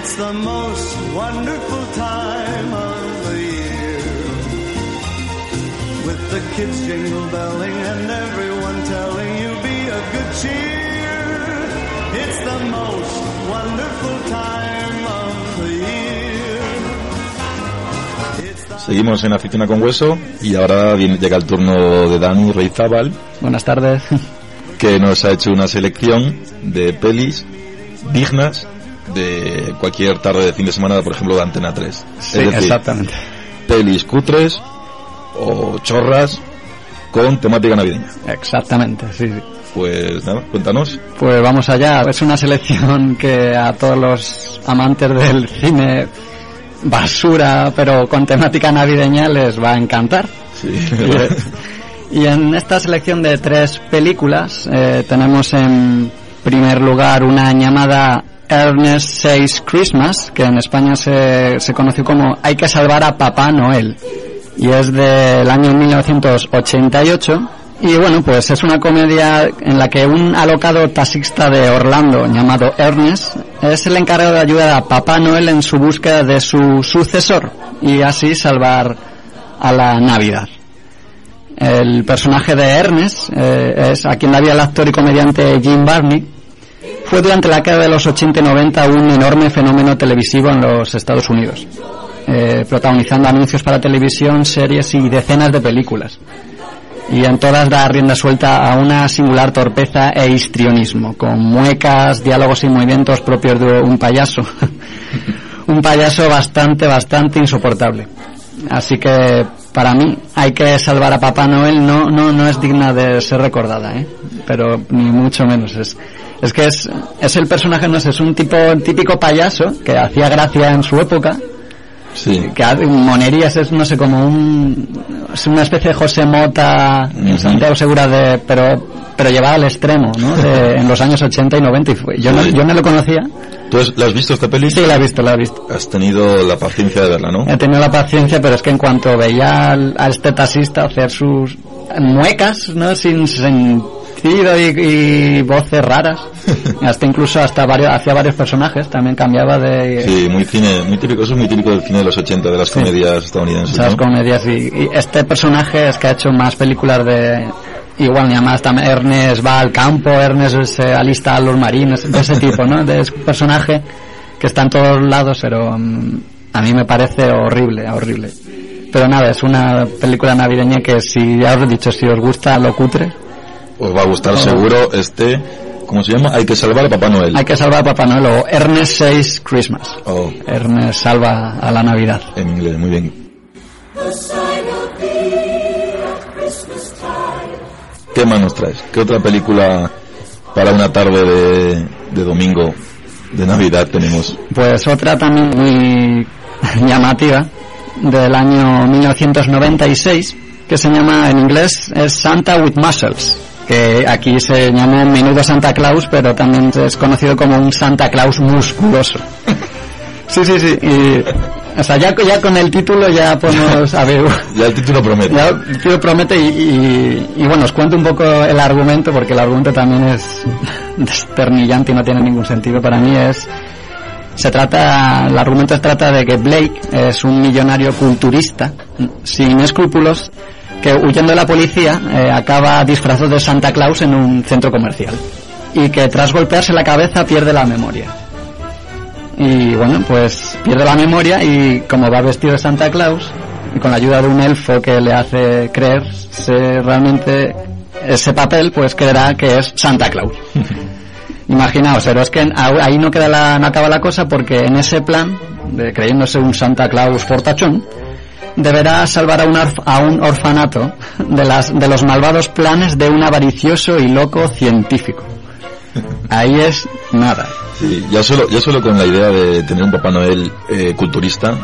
It's the most wonderful time of the year. With the kids jingle belling and everyone telling you be of good cheer. It's the most wonderful time of the year. It's the Seguimos en Afición con Hueso y ahora viene- llega el turno de Dani Reizábal, Buenas tardes. que nos ha hecho una selección de pelis dignas de cualquier tarde de fin de semana, por ejemplo, de Antena 3. Sí, es decir, exactamente. pelis cutres o chorras con temática navideña. Exactamente, sí, sí. Pues nada, cuéntanos. Pues vamos allá. Es una selección que a todos los amantes del cine basura, pero con temática navideña les va a encantar. Sí, Y en esta selección de tres películas eh, tenemos en primer lugar una llamada Ernest Says Christmas, que en España se, se conoció como Hay que salvar a Papá Noel. Y es del año 1988. Y bueno, pues es una comedia en la que un alocado taxista de Orlando llamado Ernest es el encargado de ayudar a Papá Noel en su búsqueda de su sucesor y así salvar a la Navidad. El personaje de Ernest eh, es a quien la vía el actor y comediante Jim Barney. Fue durante la década de los 80 y 90 un enorme fenómeno televisivo en los Estados Unidos, eh, protagonizando anuncios para televisión, series y decenas de películas. Y en todas da rienda suelta a una singular torpeza e histrionismo, con muecas, diálogos y movimientos propios de un payaso. un payaso bastante, bastante insoportable. Así que para mí hay que salvar a Papá Noel no no no es digna de ser recordada, ¿eh? Pero ni mucho menos es es que es es el personaje no sé, es un tipo típico payaso que hacía gracia en su época, sí. que hace monerías es no sé como un es una especie de José Mota, Ujú. Santiago Segura de pero pero llevada al extremo, ¿no? De- en los años 80 y 90 y fue. Yo no yo no lo conocía. ¿Tú has- la has visto esta peli? Sí, la he visto, la he visto. Has tenido la paciencia de verla, ¿no? He tenido la paciencia, pero es que en cuanto veía al, a este taxista hacer sus muecas, ¿no? Sin y, y voces raras, hasta incluso hasta varios, hacía varios personajes, también cambiaba de Sí, muy cine, muy típico, eso es muy típico del cine de los 80, de las comedias estadounidenses, esas ¿no? comedias y, y este personaje es que ha hecho más películas de igual ni más también Ernest va al campo, Ernest se alista a los marines, de ese tipo, ¿no? De ese personaje que está en todos lados, pero mm, a mí me parece horrible, horrible. Pero nada, es una película navideña que si ya os he dicho, si os gusta lo cutre, Os va a gustar seguro este, ¿cómo se llama? Hay que salvar a Papá Noel. hay que salvar a Papá Noel o Ernest Says Christmas. Oh, Ernest salva a la Navidad. en inglés, muy bien. ¿Qué más nos traes? ¿Qué otra película para una tarde de, de domingo de Navidad tenemos? Pues otra también muy llamativa del año 1996 que se llama en inglés es Santa with Muscles que aquí se llama menudo Santa Claus pero también es conocido como un Santa Claus musculoso. Sí sí sí y, o sea ya, ya con el título ya podemos a ver. Ya el título promete. ya el título promete y, y- y bueno os cuento un poco el argumento porque el argumento también es desternillante y no tiene ningún sentido. Para mí es se trata, el argumento se trata de que Blake es un millonario culturista sin escrúpulos que huyendo de la policía eh, acaba disfrazado de Santa Claus en un centro comercial y que tras golpearse la cabeza pierde la memoria. Y bueno, pues pierde la memoria y como va vestido de Santa Claus y con la ayuda de un elfo que le hace creerse realmente ese papel, pues creerá que es Santa Claus. Imaginaos, pero es que ahí no queda la, no acaba la cosa porque en ese plan, de creyéndose un Santa Claus fortachón, deberá salvar a un, a un orfanato de, las, de los malvados planes de un avaricioso y loco científico. Ahí es nada. Sí, ya solo, ya solo con la idea de tener un Papá Noel eh, culturista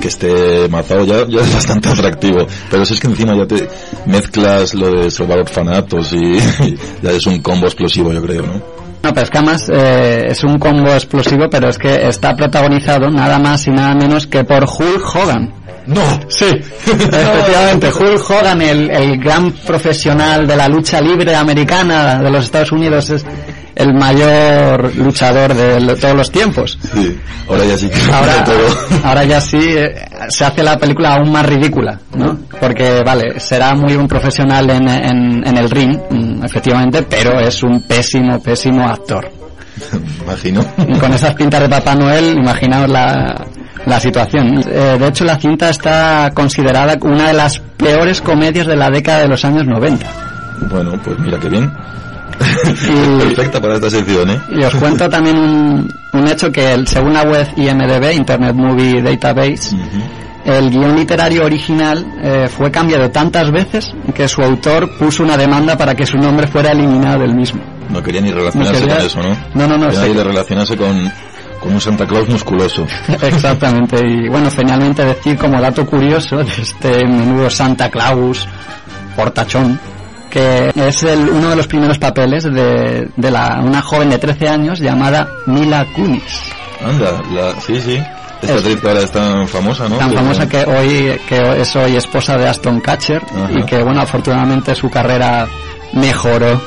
que esté mazado ya, ya es bastante atractivo. Pero si es que encima ya te mezclas lo de salvar orfanatos y, y ya es un combo explosivo, yo creo, ¿no? No, pero es que además eh, es un combo explosivo, pero es que está protagonizado nada más y nada menos que por Hulk Hogan. ¡No! Sí, efectivamente, Hulk Hogan, el, el gran profesional de la lucha libre americana de los Estados Unidos, es el mayor luchador de todos los tiempos. Sí, ahora ya sí que Ahora, todo. ahora ya sí eh, se hace la película aún más ridícula, ¿no? Porque, vale, será muy un profesional en, en, en el ring, mm, efectivamente, pero es un pésimo, pésimo actor. Imagino. Con esas pintas de Papá Noel, imaginaos la, la situación. Eh, de hecho, la cinta está considerada una de las peores comedias de la década de los años 90. Bueno, pues mira qué bien. Y- Perfecta para esta sección, ¿eh? Y os cuento también un, un hecho que el- según la web IMDB, Internet Movie Database, Ujú. el guion literario original eh, fue cambiado tantas veces que su autor puso una demanda para que su nombre fuera eliminado del mismo. No quería ni relacionarse No quería- con eso, ¿no? No, no, no, que- le relacionase con, con un Santa Claus musculoso. Exactamente, y bueno, finalmente decir como dato curioso de este menudo Santa Claus, portachón, que es el, uno de los primeros papeles de, de la, una joven de 13 años llamada Mila Kunis. Anda, la, sí, sí. Esta Es- actriz que ahora es tan famosa, ¿no? tan famosa que hoy que es hoy esposa de Aston Catcher Ajá. y que bueno afortunadamente su carrera mejoró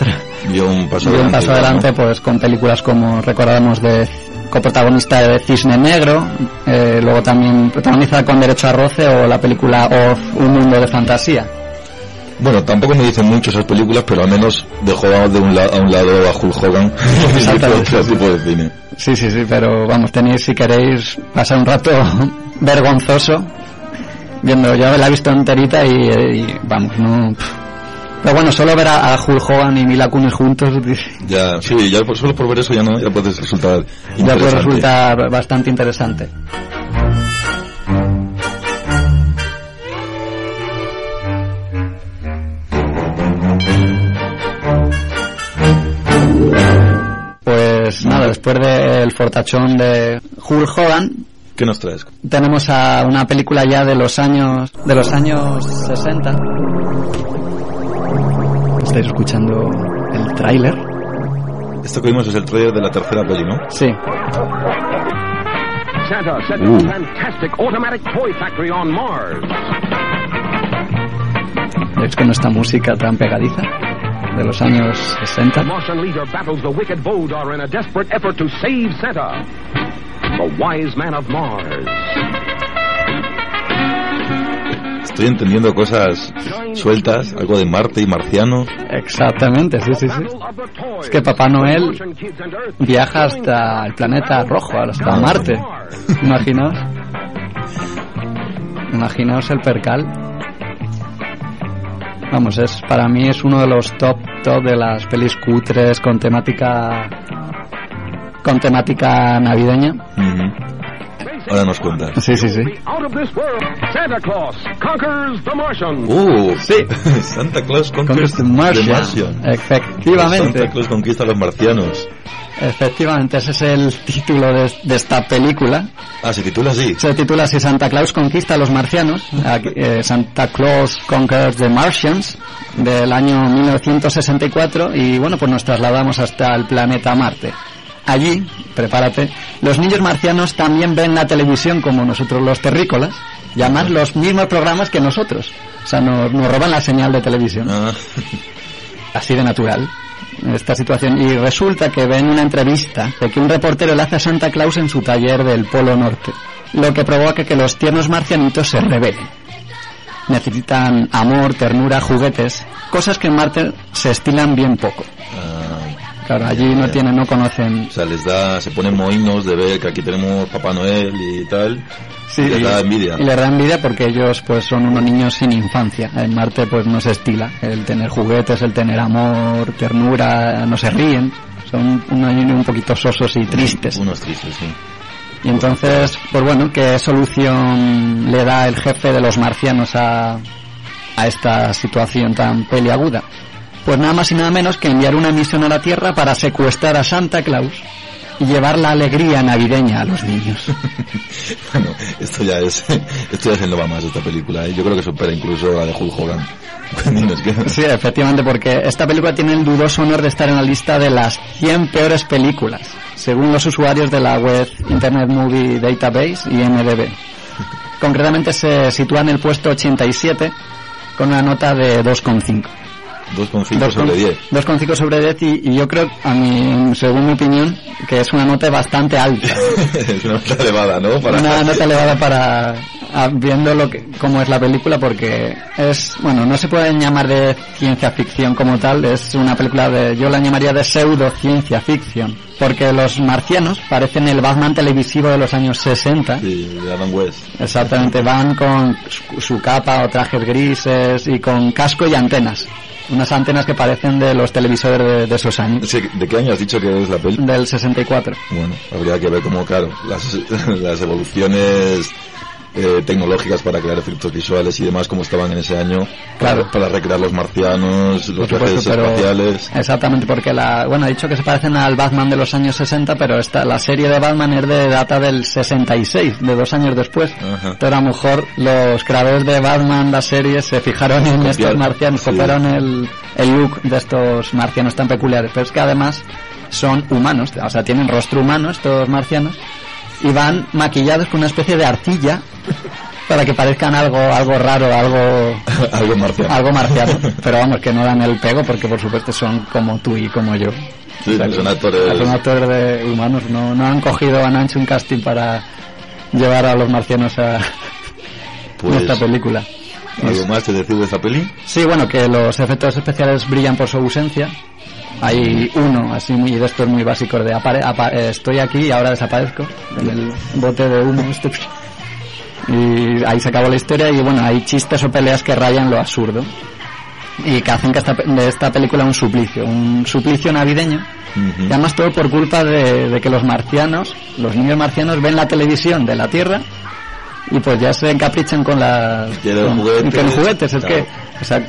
dio un paso dio un adelante. paso adelante pues con películas como recordamos de coprotagonista de Cisne Negro eh, luego también protagoniza con Derecho a Roce o la película Of Un Mundo de Fantasía Bueno, tampoco me dicen mucho esas películas, pero al menos dejó de un la- a un lado a Hulk Hogan y otro tipo de cine. sí sí sí pero vamos tenéis si queréis pasar un rato vergonzoso viendo yo la he visto enterita y, y, vamos no pero bueno solo ver a, a Hulk Hogan y Mila Kunis juntos Ya, sí, ya por- solo por ver eso ya no, ya puedes resultar ya puede resultar bastante interesante. Pues nada, después del fortachón de Hulk Hogan, ¿Qué nos traes? tenemos a una película ya de los años de los años 60. ¿Estáis escuchando el tráiler? Esto que vimos es el trailer de la tercera peli, ¿no? Sí. Santa up a fantastic automatic toy factory on Mars. ¿Veis con esta música tan pegadiza de los años 60? The Martian leader battles the wicked Vodar in a desperate effort to save Santa, the wise man of Mars. Estoy entendiendo cosas sueltas, algo de Marte y marcianos. Exactamente, sí, sí, sí. Es que Papá Noel viaja hasta el planeta rojo, hasta Ah, Marte. Imaginaos. Imaginaos el percal. Vamos, es para mí es uno de los top top de las pelis cutres con temática con temática navideña. Ujú. Ahora nos cuentas. Sí, sí, sí. Out of this world, Santa Claus conquers the Martians. ¡Uh! Sí. Santa Claus Con conquers the Martian. the Martian. Efectivamente. Santa Claus conquista a los marcianos. Efectivamente, ese es el título de, de esta película. Ah, se titula así. Se titula así Santa Claus conquista a los marcianos, aquí, eh, Santa Claus Conquers the Martians, del año 1964, y bueno, pues nos trasladamos hasta el planeta Marte. Allí, prepárate, los niños marcianos también ven la televisión como nosotros los terrícolas, y además los mismos programas que nosotros. O sea, nos, nos roban la señal de televisión Ah, así de natural esta situación y resulta que ven una entrevista de que un reportero le hace a Santa Claus en su taller del Polo Norte, lo que provoca que los tiernos marcianitos se rebelen. Necesitan amor, ternura, juguetes, cosas que en Marte se estilan bien poco. Claro, allí no tienen, no conocen. o sea, les da, se ponen moinos de ver que aquí tenemos Papá Noel y tal. Sí, y les da envidia. Y les da envidia porque ellos pues son unos niños sin infancia. En Marte pues no se estila el tener juguetes, el tener amor, ternura, no se ríen. Son unos niños un poquito sosos y tristes. Unos tristes, sí. Y entonces, pues bueno, ¿qué solución le da el jefe de los marcianos a, a esta situación tan peliaguda? Pues nada más y nada menos que enviar una misión a la Tierra para secuestrar a Santa Claus y llevar la alegría navideña a los niños. bueno, esto ya es, esto ya es el no va más esta película, ¿eh? yo creo que supera incluso la de Hulk Hogan. ¿qué? Sí, efectivamente, porque esta película tiene el dudoso honor de estar en la lista de las 100 peores películas, según los usuarios de la web Internet Movie Database y MDB. Concretamente se sitúa en el puesto 87 con una nota de 2,5. 2,5 sobre 10. 2,5 sobre 10 y, y yo creo, a mi, según mi opinión, que es una nota bastante alta. es una nota elevada, ¿no? Para... Una nota elevada para a- viendo lo que, cómo es la película porque es, bueno, no se puede llamar de ciencia ficción como tal, es una película de, yo la llamaría de pseudo ciencia ficción. Porque los marcianos parecen el Batman televisivo de los años 60. Sí, de Adam West. Exactamente, van con su, su capa o trajes grises y con casco y antenas. Unas antenas que parecen de los televisores de, de esos años. Sí, ¿De qué año has dicho que es la peli? Del 64. Bueno, habría que ver cómo, claro, las, las evoluciones eh, tecnológicas para crear efectos visuales y demás, como estaban en ese año, Claro. para, para recrear los marcianos, los viajes supuesto, espaciales. Exactamente, porque la, bueno, he dicho que se parecen al Batman de los años 60, pero esta, la serie de Batman es de data del 66, de dos años después. Ajá. Pero a lo mejor los creadores de Batman, la serie, se fijaron en estos marcianos, sí. copiaron el, el look de estos marcianos tan peculiares. Pero es que además son humanos, o sea, tienen rostro humano estos marcianos, y van maquillados con una especie de arcilla para que parezcan algo, algo raro, algo Algo marciano. algo marciano, pero vamos, que no dan el pego porque por supuesto son como tú y como yo. Sí, O sea, son actores- Son actores de humanos, no, no han cogido, han hecho un casting para llevar a los marcianos a Pues, esta película. ¿Algo más que decir de esta peli? Sí, bueno, que los efectos especiales brillan por su ausencia. Hay uno, así muy de estos muy básicos de apare- apa- eh, estoy aquí y ahora desaparezco en el bote de humo este. Y ahí se acabó la historia y bueno, hay chistes o peleas que rayan lo absurdo y que hacen que esta, de esta película un suplicio, un suplicio navideño. Y además todo por culpa de, de que los marcianos, los niños marcianos ven la televisión de la Tierra y pues ya se encaprichan con las con, juguetes. con juguetes. Es Claro. que, o sea,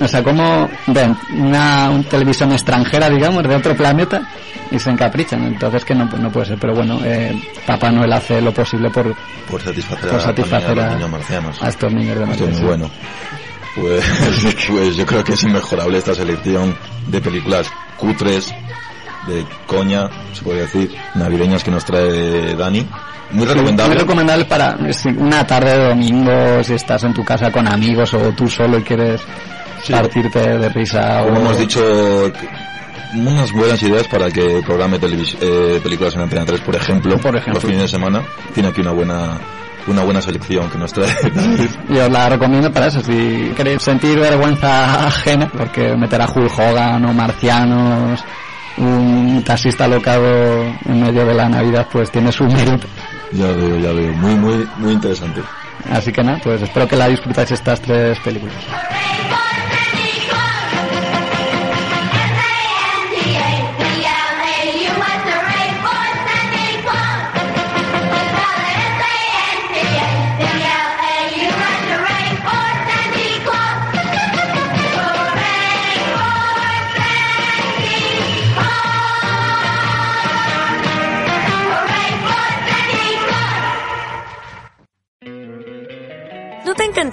o sea, como ven una, una televisión extranjera, digamos, de otro planeta y se encaprichan. Entonces que no, no puede ser. Pero bueno, eh, Papá Noel hace lo posible por, Por satisfacer, por satisfacer a a, los niños marcianos. a estos niños de Esto es muy bueno. Pues, pues yo creo que es inmejorable esta selección de películas cutres, de coña, se puede decir, navideñas que nos trae Dani. Muy recomendable. Muy recomendable para una tarde de domingo, si estás en tu casa con amigos o tú solo y quieres Sí. partirte de risa. Como o... hemos dicho, unas buenas ideas para que programe eh, películas en Antena 3, por ejemplo, Por ejemplo. los fines de semana. Tiene aquí una buena una buena selección que nos trae. Yo os la recomiendo para eso, si queréis sentir vergüenza ajena, porque meter a Hulk Hogan o marcianos, un taxista locado en medio de la Navidad, pues tiene su mérito. Ya veo, ya veo. Muy, muy, muy interesante. Así que nada, pues espero que la disfrutáis estas tres películas.